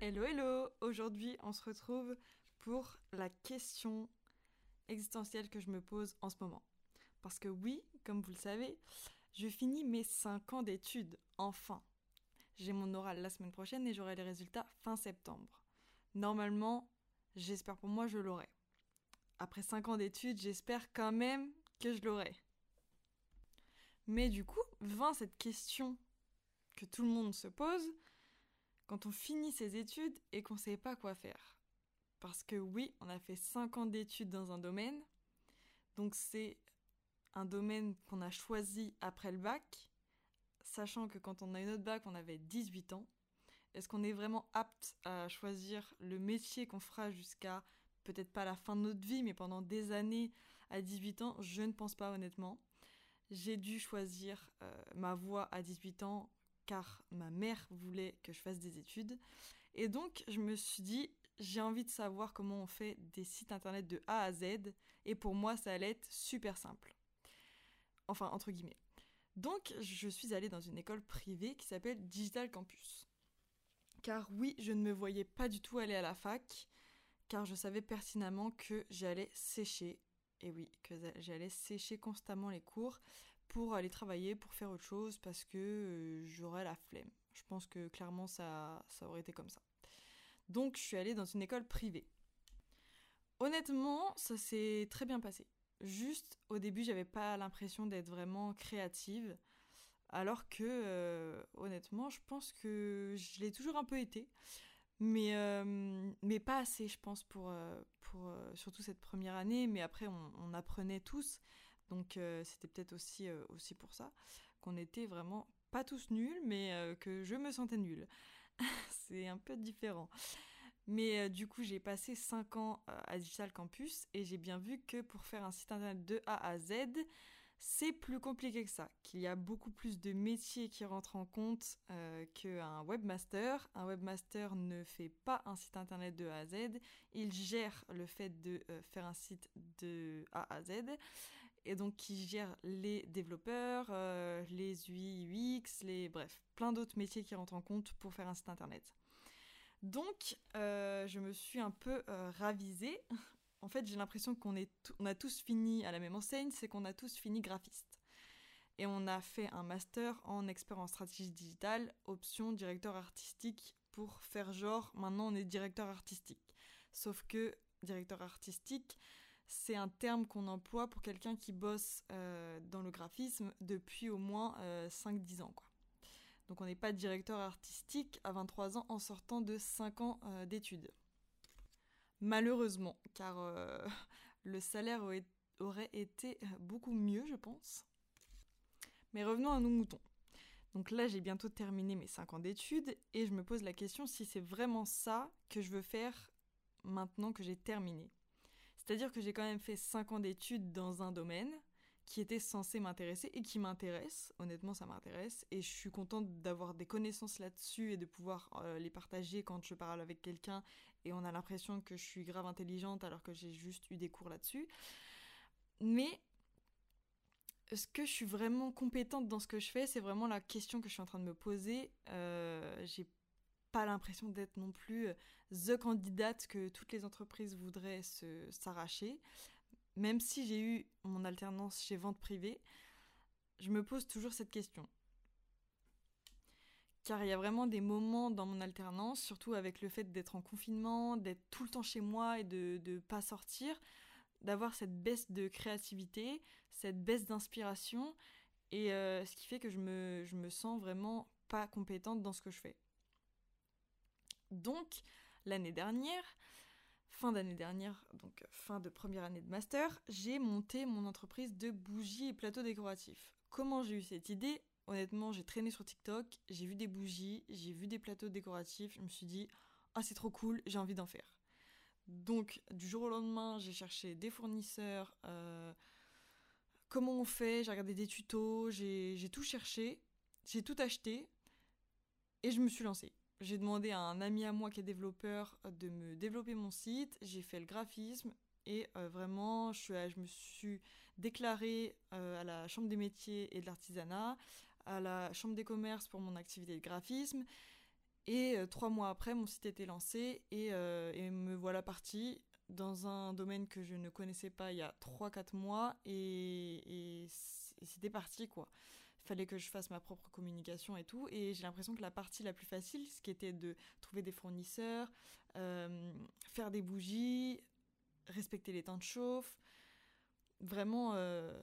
Hello hello Aujourd'hui on se retrouve pour la question existentielle que je me pose en ce moment. Parce que oui, comme vous le savez, je finis mes 5 ans d'études, enfin. J'ai mon oral la semaine prochaine et j'aurai les résultats fin septembre. Normalement, j'espère pour moi je l'aurai. Après 5 ans d'études, j'espère quand même que je l'aurai. Mais du coup, vint cette question que tout le monde se pose, quand on finit ses études et qu'on ne sait pas quoi faire. Parce que oui, on a fait 5 ans d'études dans un domaine, donc c'est un domaine qu'on a choisi après le bac, sachant que quand on a une autre bac, on avait 18 ans. Est-ce qu'on est vraiment apte à choisir le métier qu'on fera jusqu'à peut-être pas la fin de notre vie, mais pendant des années à 18 ans Je ne pense pas honnêtement. J'ai dû choisir euh, ma voie à 18 ans car ma mère voulait que je fasse des études. Et donc, je me suis dit, j'ai envie de savoir comment on fait des sites internet de A à Z. Et pour moi, ça allait être super simple. Enfin, entre guillemets. Donc, je suis allée dans une école privée qui s'appelle Digital Campus. Car oui, je ne me voyais pas du tout aller à la fac, car je savais pertinemment que j'allais sécher. Et oui, que j'allais sécher constamment les cours pour aller travailler, pour faire autre chose, parce que euh, j'aurais la flemme. Je pense que clairement ça, ça aurait été comme ça. Donc je suis allée dans une école privée. Honnêtement, ça s'est très bien passé. Juste au début, j'avais pas l'impression d'être vraiment créative, alors que euh, honnêtement, je pense que je l'ai toujours un peu été, mais euh, mais pas assez, je pense pour pour surtout cette première année. Mais après, on, apprenait tous. Donc euh, c'était peut-être aussi, euh, aussi pour ça qu'on était vraiment pas tous nuls, mais euh, que je me sentais nulle. c'est un peu différent. Mais du coup, j'ai passé 5 ans à Digital Campus et j'ai bien vu que pour faire un site internet de A à Z, c'est plus compliqué que ça, qu'il y a beaucoup plus de métiers qui rentrent en compte euh, qu'un webmaster. Un webmaster ne fait pas un site internet de A à Z, il gère le fait de euh, faire un site de A à Z, et donc il gère les développeurs, euh, les UX, les bref, plein d'autres métiers qui rentrent en compte pour faire un site internet. Donc, je me suis un peu ravisée en fait, j'ai l'impression qu'on on a tous fini à la même enseigne, c'est qu'on a tous fini graphiste. Et on a fait un master en expert en stratégie digitale, option directeur artistique, pour faire genre, maintenant on est directeur artistique. Sauf que directeur artistique, c'est un terme qu'on emploie pour quelqu'un qui bosse euh, dans le graphisme depuis au moins 5-10 euh, ans. Donc on n'est pas directeur artistique à 23 ans en sortant de 5 ans euh, d'études. Malheureusement, car euh, le salaire aurait été beaucoup mieux, je pense. Mais revenons à nos moutons. Donc là, j'ai bientôt terminé mes 5 ans d'études et je me pose la question si c'est vraiment ça que je veux faire maintenant que j'ai terminé. C'est-à-dire que j'ai quand même fait 5 ans d'études dans un domaine, qui était censé m'intéresser et qui m'intéresse. Honnêtement, ça m'intéresse et je suis contente d'avoir des connaissances là-dessus et de pouvoir euh, les partager quand je parle avec quelqu'un et on a l'impression que je suis grave intelligente alors que j'ai juste eu des cours là-dessus. Mais est-ce que je suis vraiment compétente dans ce que je fais C'est vraiment la question que je suis en train de me poser. Euh, j'ai pas l'impression d'être non plus euh, the candidate que toutes les entreprises voudraient s'arracher même si j'ai eu mon alternance chez vente privée, je me pose toujours cette question. Car il y a vraiment des moments dans mon alternance, surtout avec le fait d'être en confinement, d'être tout le temps chez moi et de ne pas sortir, d'avoir cette baisse de créativité, cette baisse d'inspiration, et euh, ce qui fait que je me, je me sens vraiment pas compétente dans ce que je fais. Donc, l'année dernière, fin d'année dernière, donc fin de première année de master, j'ai monté mon entreprise de bougies et plateaux décoratifs. Comment j'ai eu cette idée? Honnêtement, j'ai traîné sur TikTok, j'ai vu des bougies, j'ai vu des plateaux décoratifs, je me suis dit ah c'est trop cool, j'ai envie d'en faire. Donc du jour au lendemain, j'ai cherché des fournisseurs, euh, comment on fait, j'ai regardé des tutos, j'ai tout cherché, j'ai tout acheté et je me suis lancée. J'ai demandé à un ami à moi qui est développeur de me développer mon site, j'ai fait le graphisme, Et vraiment, je, je, me suis déclarée à la Chambre des métiers et de l'artisanat, à la Chambre des commerces pour mon activité de graphisme. Et trois mois après, mon site était lancé et, et me voilà partie dans un domaine que je ne connaissais pas il y a 3-4 mois et, c'était parti quoi. Il fallait que je fasse ma propre communication et tout. Et j'ai l'impression que la partie la plus facile, ce qui était de trouver des fournisseurs, euh, faire des bougies, respecter les temps de chauffe, vraiment euh,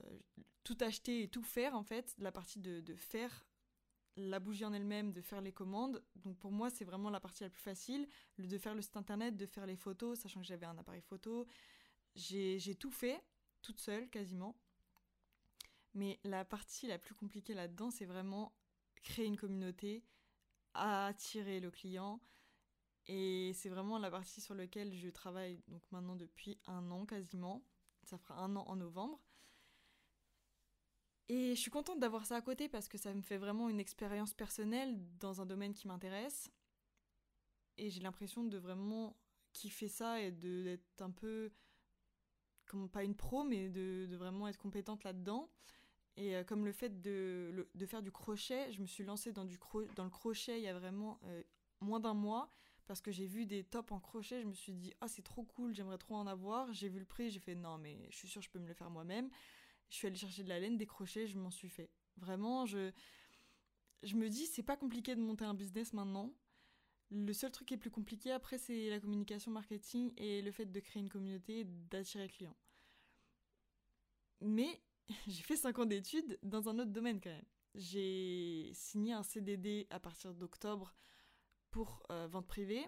tout acheter et tout faire en fait, la partie de, de faire la bougie en elle-même, de faire les commandes. Donc pour moi, c'est vraiment la partie la plus facile, le de faire le site internet, de faire les photos, sachant que j'avais un appareil photo. J'ai tout fait, toute seule quasiment. Mais la partie la plus compliquée là-dedans, c'est vraiment créer une communauté, attirer le client. Et c'est vraiment la partie sur laquelle je travaille donc maintenant depuis un an quasiment. Ça fera un an en novembre. Et je suis contente d'avoir ça à côté parce que ça me fait vraiment une expérience personnelle dans un domaine qui m'intéresse. Et j'ai l'impression de vraiment kiffer ça et d'être un peu, pas une pro, mais de, vraiment être compétente là-dedans. Et euh, comme le fait de, de, faire du crochet, je me suis lancée dans, du dans le crochet il y a vraiment euh, moins d'un mois parce que j'ai vu des tops en crochet. Je me suis dit, ah, c'est trop cool, j'aimerais trop en avoir. J'ai vu le prix, j'ai fait, non, mais je suis sûre, je peux me le faire moi-même. Je suis allée chercher de la laine, des crochets, je m'en suis fait. Vraiment, je, je me dis, c'est pas compliqué de monter un business maintenant. Le seul truc qui est plus compliqué après, c'est la communication marketing et le fait de créer une communauté et d'attirer clients. Mais j'ai fait 5 ans d'études dans un autre domaine quand même. J'ai signé un CDD à partir d'octobre pour euh, vente privée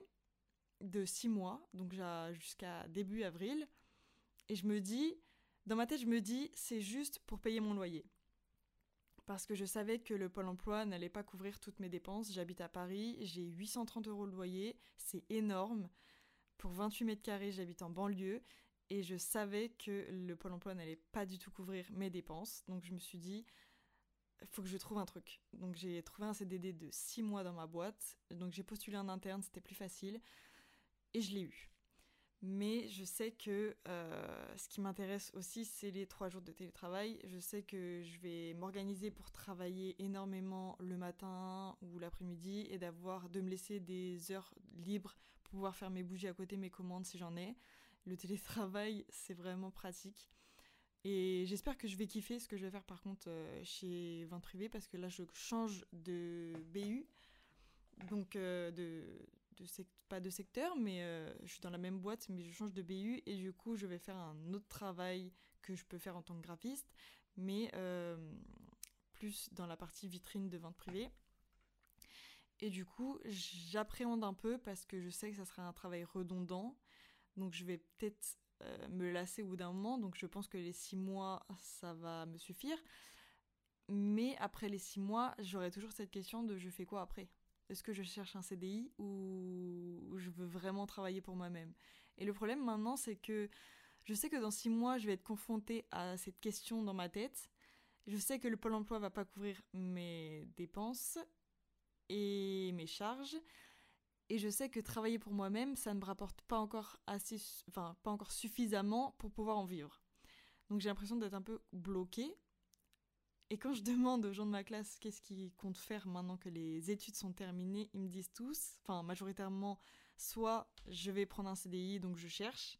de 6 mois, donc jusqu'à début avril. Et je me dis, dans ma tête, je me dis, c'est juste pour payer mon loyer. Parce que je savais que le Pôle emploi n'allait pas couvrir toutes mes dépenses. J'habite à Paris, j'ai 830 euros de loyer, c'est énorme. Pour 28 mètres carrés, j'habite en banlieue. Et je savais que le Pôle emploi n'allait pas du tout couvrir mes dépenses. Donc je me suis dit, faut que je trouve un truc. Donc j'ai trouvé un CDD de 6 mois dans ma boîte. Donc j'ai postulé en interne, c'était plus facile. Et je l'ai eu. Mais je sais que euh, ce qui m'intéresse aussi, c'est les trois jours de télétravail. Je sais que je vais m'organiser pour travailler énormément le matin ou l'après-midi et d'avoir de me laisser des heures libres pour pouvoir faire mes bougies à côté, mes commandes si j'en ai. Le télétravail, c'est vraiment pratique. Et j'espère que je vais kiffer ce que je vais faire par contre euh, chez Vente Privée parce que là je change de BU, donc euh, de, pas de secteur, mais euh, je suis dans la même boîte, mais je change de BU et du coup, je vais faire un autre travail que je peux faire en tant que graphiste, mais euh, plus dans la partie vitrine de vente privée. Et du coup, j'appréhende un peu parce que je sais que ça sera un travail redondant, donc je vais peut-être euh, me lasser au bout d'un moment, donc je pense que les six mois, ça va me suffire. Mais après les six mois, j'aurai toujours cette question de je fais quoi après? Est-ce que je cherche un CDI ou je veux vraiment travailler pour moi-même? Et le problème maintenant, c'est que je sais que dans six mois, je vais être confrontée à cette question dans ma tête. Je sais que le Pôle emploi va pas couvrir mes dépenses et mes charges. Et je sais que travailler pour moi-même, ça ne me rapporte pas encore assez, enfin, pas encore suffisamment pour pouvoir en vivre. Donc j'ai l'impression d'être un peu bloquée et quand je demande aux gens de ma classe qu'est-ce qu'ils comptent faire maintenant que les études sont terminées, ils me disent tous, enfin majoritairement, soit je vais prendre un CDI, donc je cherche,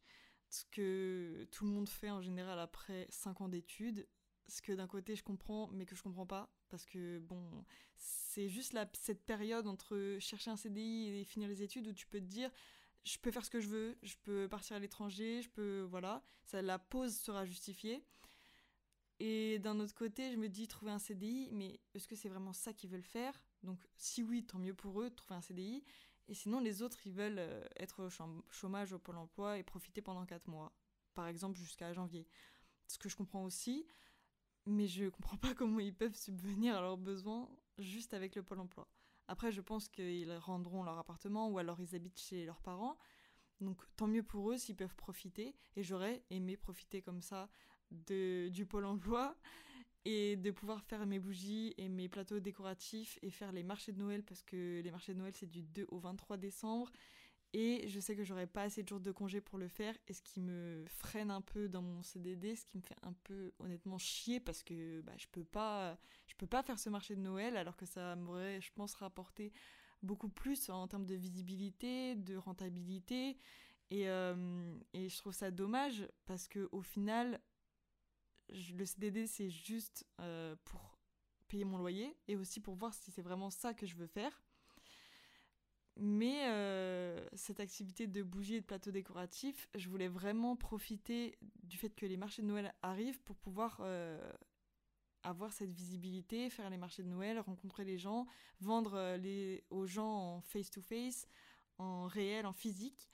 ce que tout le monde fait en général après 5 ans d'études, ce que d'un côté je comprends, mais que je comprends pas, parce que bon, c'est juste la, cette période entre chercher un CDI et finir les études où tu peux te dire je peux faire ce que je veux, je peux partir à l'étranger, je peux voilà, ça la pause sera justifiée. Et d'un autre côté, je me dis trouver un CDI, mais est-ce que c'est vraiment ça qu'ils veulent faire? Donc si oui, tant mieux pour eux de trouver un CDI. Et sinon, les autres, ils veulent euh, être au chômage au Pôle emploi et profiter pendant 4 mois, par exemple jusqu'à janvier. Ce que je comprends aussi, mais je comprends pas comment ils peuvent subvenir à leurs besoins juste avec le Pôle emploi. Après, je pense qu'ils rendront leur appartement ou alors ils habitent chez leurs parents. Donc tant mieux pour eux s'ils peuvent profiter. Et j'aurais aimé profiter comme ça de, du pôle emploi et de pouvoir faire mes bougies et mes plateaux décoratifs et faire les marchés de Noël parce que les marchés de Noël c'est du 2 au 23 décembre Et je sais que j'aurai pas assez de jours de congé pour le faire, et ce qui me freine un peu dans mon CDD, ce qui me fait un peu honnêtement chier parce que bah, je peux pas, je peux pas faire ce marché de Noël alors que ça m'aurait, je pense, rapporté beaucoup plus en termes de visibilité, de rentabilité. Et, euh, et je trouve ça dommage parce que au final, le CDD c'est juste euh, pour payer mon loyer et aussi pour voir si c'est vraiment ça que je veux faire. Mais euh, cette activité de bougies et de plateaux décoratifs, je voulais vraiment profiter du fait que les marchés de Noël arrivent pour pouvoir euh, avoir cette visibilité, faire les marchés de Noël, rencontrer les gens, vendre les, aux gens en face-to-face, en réel, en physique.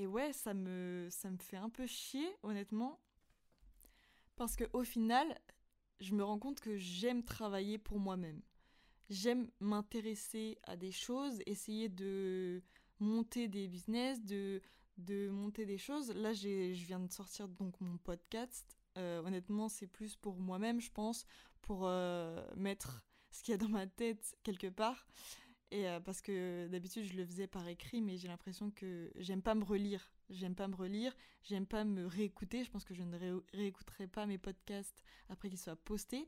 Et ouais, ça me, fait un peu chier, honnêtement, parce qu'au final, je me rends compte que j'aime travailler pour moi-même j'aime m'intéresser à des choses, essayer de monter des business, de, de monter des choses. Là, je viens de sortir donc mon podcast. Euh, honnêtement, c'est plus pour moi-même, je pense, pour euh, mettre ce qu'il y a dans ma tête quelque part. Et euh, parce que d'habitude, je le faisais par écrit, mais j'ai l'impression que j'aime pas me relire. J'aime pas me relire, j'aime pas me réécouter. Je pense que je ne réécouterai pas mes podcasts après qu'ils soient postés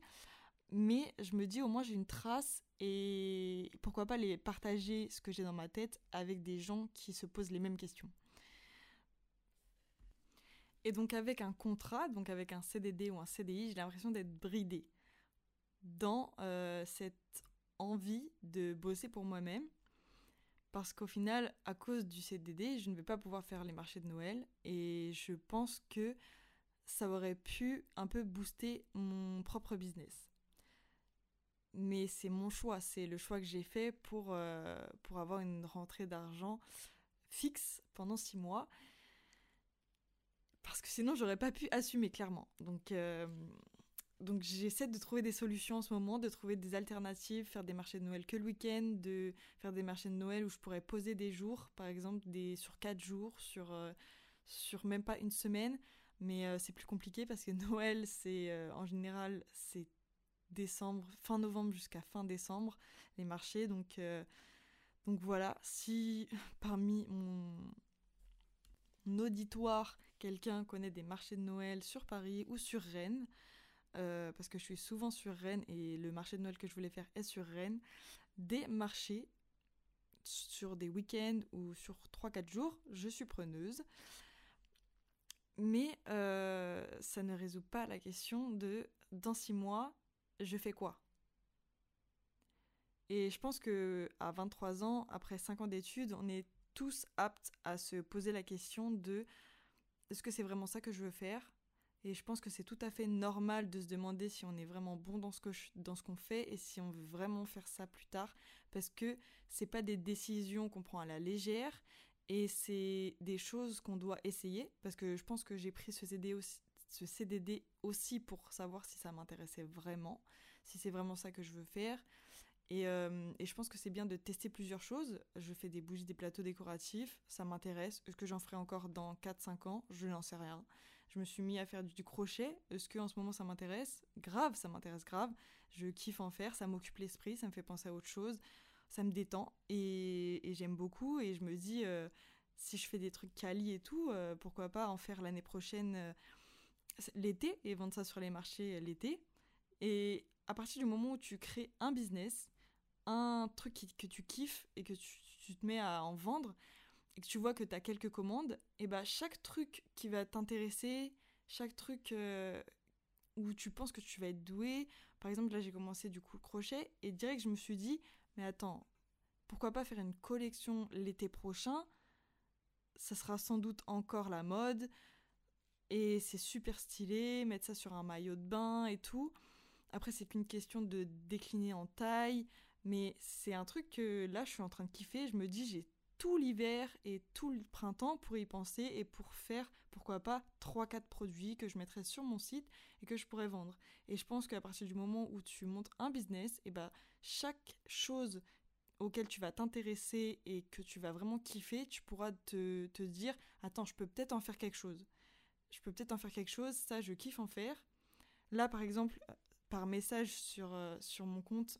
mais je me dis au moins j'ai une trace et pourquoi pas les partager ce que j'ai dans ma tête avec des gens qui se posent les mêmes questions. Et donc avec un contrat, donc avec un CDD ou un CDI, j'ai l'impression d'être bridée dans euh, cette envie de bosser pour moi-même. Parce qu'au final, à cause du CDD, je ne vais pas pouvoir faire les marchés de Noël. Et je pense que ça aurait pu un peu booster mon propre business mais c'est mon choix, c'est le choix que j'ai fait pour, euh, pour avoir une rentrée d'argent fixe pendant six mois. Parce que sinon, j'aurais pas pu assumer, clairement. Donc, euh, donc j'essaie de trouver des solutions en ce moment, de trouver des alternatives, faire des marchés de Noël que le week-end, de faire des marchés de Noël où je pourrais poser des jours, par exemple, des, sur quatre jours, sur, euh, sur même pas une semaine. Mais c'est plus compliqué parce que Noël, c'est en général, c'est décembre, fin novembre jusqu'à fin décembre, les marchés. Donc, euh, donc voilà, si parmi mon, auditoire, quelqu'un connaît des marchés de Noël sur Paris ou sur Rennes, euh, parce que je suis souvent sur Rennes et le marché de Noël que je voulais faire est sur Rennes, des marchés sur des week-ends ou sur 3-4 jours, je suis preneuse. Mais euh, ça ne résout pas la question de dans 6 mois, je fais quoi? Et je pense que à 23 ans, après 5 ans d'études, on est tous aptes à se poser la question de est-ce que c'est vraiment ça que je veux faire? Et je pense que c'est tout à fait normal de se demander si on est vraiment bon dans ce qu'on fait et si on veut vraiment faire ça plus tard parce que c'est pas des décisions qu'on prend à la légère et c'est des choses qu'on doit essayer parce que je pense que j'ai pris ce CDD aussi pour savoir si ça m'intéressait vraiment, si c'est vraiment ça que je veux faire. Et, euh, et je pense que c'est bien de tester plusieurs choses. Je fais des bougies, des plateaux décoratifs, ça m'intéresse. Est-ce que j'en ferai encore dans 4-5 ans Je n'en sais rien. Je me suis mis à faire du crochet. Est-ce que en ce moment ça m'intéresse Grave, ça m'intéresse grave. Je kiffe en faire, ça m'occupe l'esprit, ça me fait penser à autre chose, ça me détend et, j'aime beaucoup. Et je me dis, euh, si je fais des trucs quali et tout, euh, pourquoi pas en faire l'année prochaine l'été et vendre ça sur les marchés l'été. Et à partir du moment où tu crées un business, un truc que tu kiffes et que tu, te mets à en vendre, et que tu vois que tu as quelques commandes, et bah chaque truc qui va t'intéresser, chaque truc euh, où tu penses que tu vas être doué, par exemple là j'ai commencé du coup le crochet, et direct je me suis dit, mais attends, pourquoi pas faire une collection l'été prochain? Ça sera sans doute encore la mode, et c'est super stylé, mettre ça sur un maillot de bain et tout. Après, c'est qu'une question de décliner en taille, mais c'est un truc que là, je suis en train de kiffer. Je me dis, j'ai tout l'hiver et tout le printemps pour y penser et pour faire, pourquoi pas, 3-4 produits que je mettrais sur mon site et que je pourrais vendre. Et je pense qu'à partir du moment où tu montes un business, et bah, chaque chose auquel tu vas t'intéresser et que tu vas vraiment kiffer, tu pourras te, te dire, attends, je peux peut-être en faire quelque chose je peux peut-être en faire quelque chose, ça je kiffe en faire. Là par exemple, par message sur, euh, sur mon compte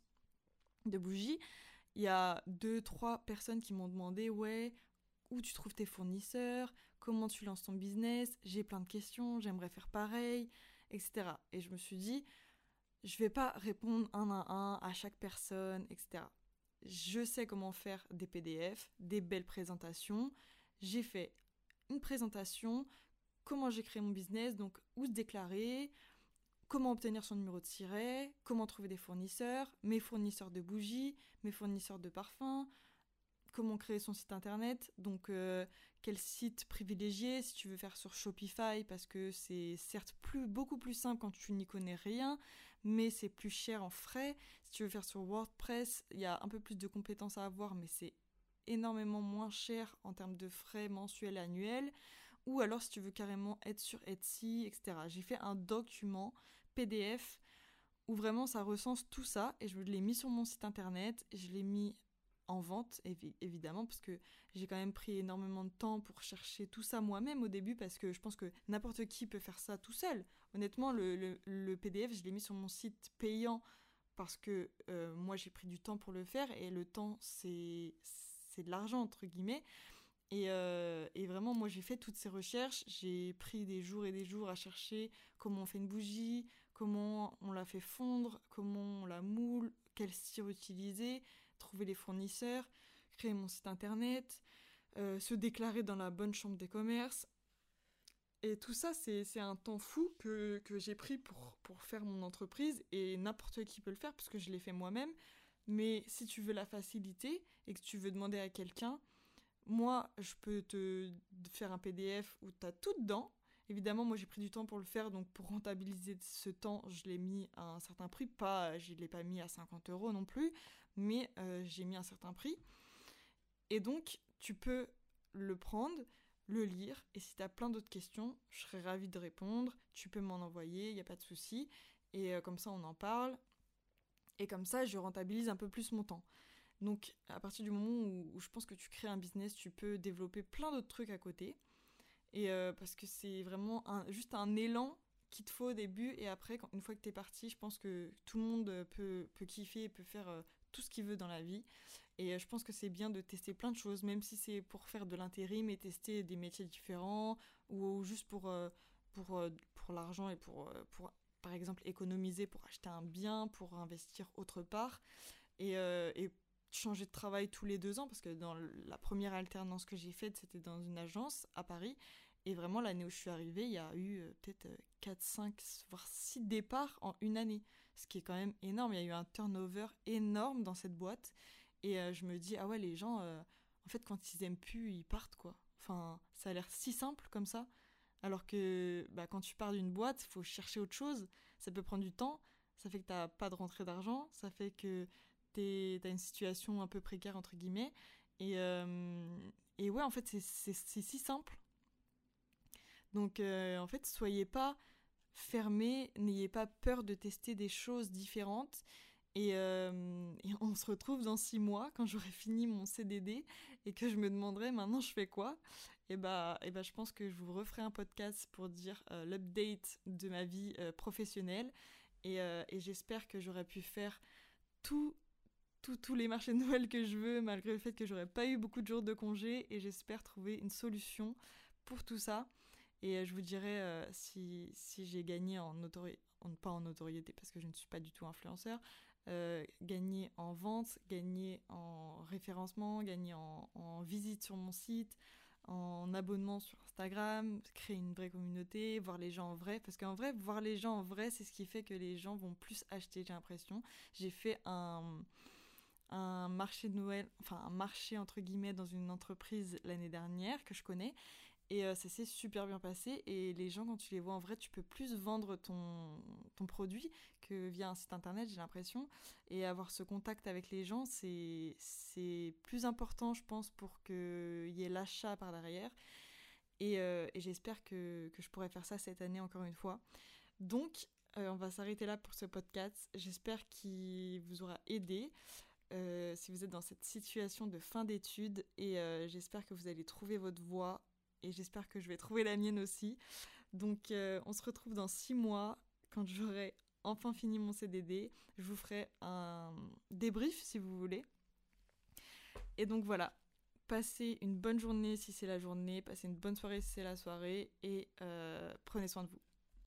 de bougie, il y a deux, trois personnes qui m'ont demandé, ouais, où tu trouves tes fournisseurs, comment tu lances ton business, j'ai plein de questions, j'aimerais faire pareil, etc. Et je me suis dit, je vais pas répondre un à un à chaque personne, etc. Je sais comment faire des PDF, des belles présentations. J'ai fait une présentation, comment j'ai créé mon business, donc où se déclarer, comment obtenir son numéro de siret, comment trouver des fournisseurs, mes fournisseurs de bougies, mes fournisseurs de parfums, comment créer son site internet, donc euh, quel site privilégier si tu veux faire sur Shopify parce que c'est certes plus beaucoup plus simple quand tu n'y connais rien, mais c'est plus cher en frais. Si tu veux faire sur WordPress, il y a un peu plus de compétences à avoir, mais c'est énormément moins cher en termes de frais mensuels et annuels. Ou alors si tu veux carrément être sur Etsy, etc. J'ai fait un document PDF où vraiment ça recense tout ça et je l'ai mis sur mon site internet, je l'ai mis en vente évidemment parce que j'ai quand même pris énormément de temps pour chercher tout ça moi-même au début parce que je pense que n'importe qui peut faire ça tout seul. Honnêtement, le, PDF, je l'ai mis sur mon site payant parce que euh, moi j'ai pris du temps pour le faire et le temps c'est de l'argent entre guillemets. Et, euh, et, vraiment, moi, j'ai fait toutes ces recherches. J'ai pris des jours et des jours à chercher comment on fait une bougie, comment on la fait fondre, comment on la moule, quel cire utiliser, trouver les fournisseurs, créer mon site internet, euh, se déclarer dans la bonne chambre des commerces. Et tout ça, c'est un temps fou que, j'ai pris pour, pour faire mon entreprise et n'importe qui peut le faire parce que je l'ai fait moi-même. Mais si tu veux la facilité et que tu veux demander à quelqu'un, moi, je peux te faire un PDF où tu as tout dedans Évidemment, moi j'ai pris du temps pour le faire, donc pour rentabiliser ce temps, je l'ai mis à un certain prix. Pas, je ne l'ai pas mis à 50 euros non plus, mais euh, j'ai mis un certain prix. Et donc, tu peux le prendre, le lire, et si tu as plein d'autres questions, je serais ravie de répondre. Tu peux m'en envoyer, il n'y a pas de souci. Et euh, comme ça, on en parle. Et comme ça, je rentabilise un peu plus mon temps. Donc, à partir du moment où, je pense que tu crées un business, tu peux développer plein d'autres trucs à côté. Et euh, parce que c'est vraiment juste un élan qu'il te faut au début. Et après, une fois que tu es parti, je pense que tout le monde peut, peut kiffer et peut faire euh, tout ce qu'il veut dans la vie. Et euh, je pense que c'est bien de tester plein de choses, même si c'est pour faire de l'intérim et tester des métiers différents ou, juste pour, pour, pour l'argent et pour, pour, par exemple, économiser pour acheter un bien, pour investir autre part. Et changer de travail tous les deux ans, parce que dans la première alternance que j'ai faite, c'était dans une agence à Paris. Et vraiment, l'année où je suis arrivée, il y a eu euh, peut-être 4, euh, 5, voire 6 départs en une année. Ce qui est quand même énorme. Il y a eu un turnover énorme dans cette boîte. Et euh, je me dis, ah ouais, les gens, en fait, quand ils aiment plus, ils partent, quoi. Enfin, ça a l'air si simple comme ça. Alors que bah, quand tu pars d'une boîte, il faut chercher autre chose. Ça peut prendre du temps. Ça fait que tu n'as pas de rentrée d'argent. Ça fait que tu as une situation un peu précaire, entre guillemets. Et, et ouais, en fait, c'est si simple donc euh, en fait, soyez pas fermés, n'ayez pas peur de tester des choses différentes. Et, euh, on se retrouve dans six mois quand j'aurai fini mon CDD et que je me demanderai maintenant je fais quoi? Et bah, et bah je pense que je vous referai un podcast pour dire euh, l'update de ma vie professionnelle. Et, et j'espère que j'aurai pu faire tout, tous les marchés de Noël que je veux, malgré le fait que j'aurais pas eu beaucoup de jours de congé. Et j'espère trouver une solution pour tout ça. Et euh, je vous dirai euh, si, si j'ai gagné en notoriété, pas en notoriété parce que je ne suis pas du tout influenceur, euh, gagné en vente, gagné en référencement, gagné en, en, visite sur mon site, en abonnement sur Instagram, créer une vraie communauté, voir les gens en vrai. Parce qu'en vrai, voir les gens en vrai, c'est ce qui fait que les gens vont plus acheter, j'ai l'impression. J'ai fait un, un marché de Noël, enfin un marché entre guillemets dans une entreprise l'année dernière que je connais. Et euh, ça s'est super bien passé. Et les gens, quand tu les vois en vrai, tu peux plus vendre ton, ton produit que via un site internet, j'ai l'impression. Et avoir ce contact avec les gens, c'est plus important, je pense, pour qu'il y ait l'achat par derrière. Et, euh, et j'espère que, que, je pourrai faire ça cette année encore une fois. Donc, euh, on va s'arrêter là pour ce podcast. J'espère qu'il vous aura aidé. Si vous êtes dans cette situation de fin d'études et j'espère que vous allez trouver votre voie et j'espère que je vais trouver la mienne aussi. Donc euh, on se retrouve dans six mois quand j'aurai enfin fini mon CDD. Je vous ferai un débrief si vous voulez. Et donc voilà, passez une bonne journée si c'est la journée, passez une bonne soirée si c'est la soirée, et euh, prenez soin de vous.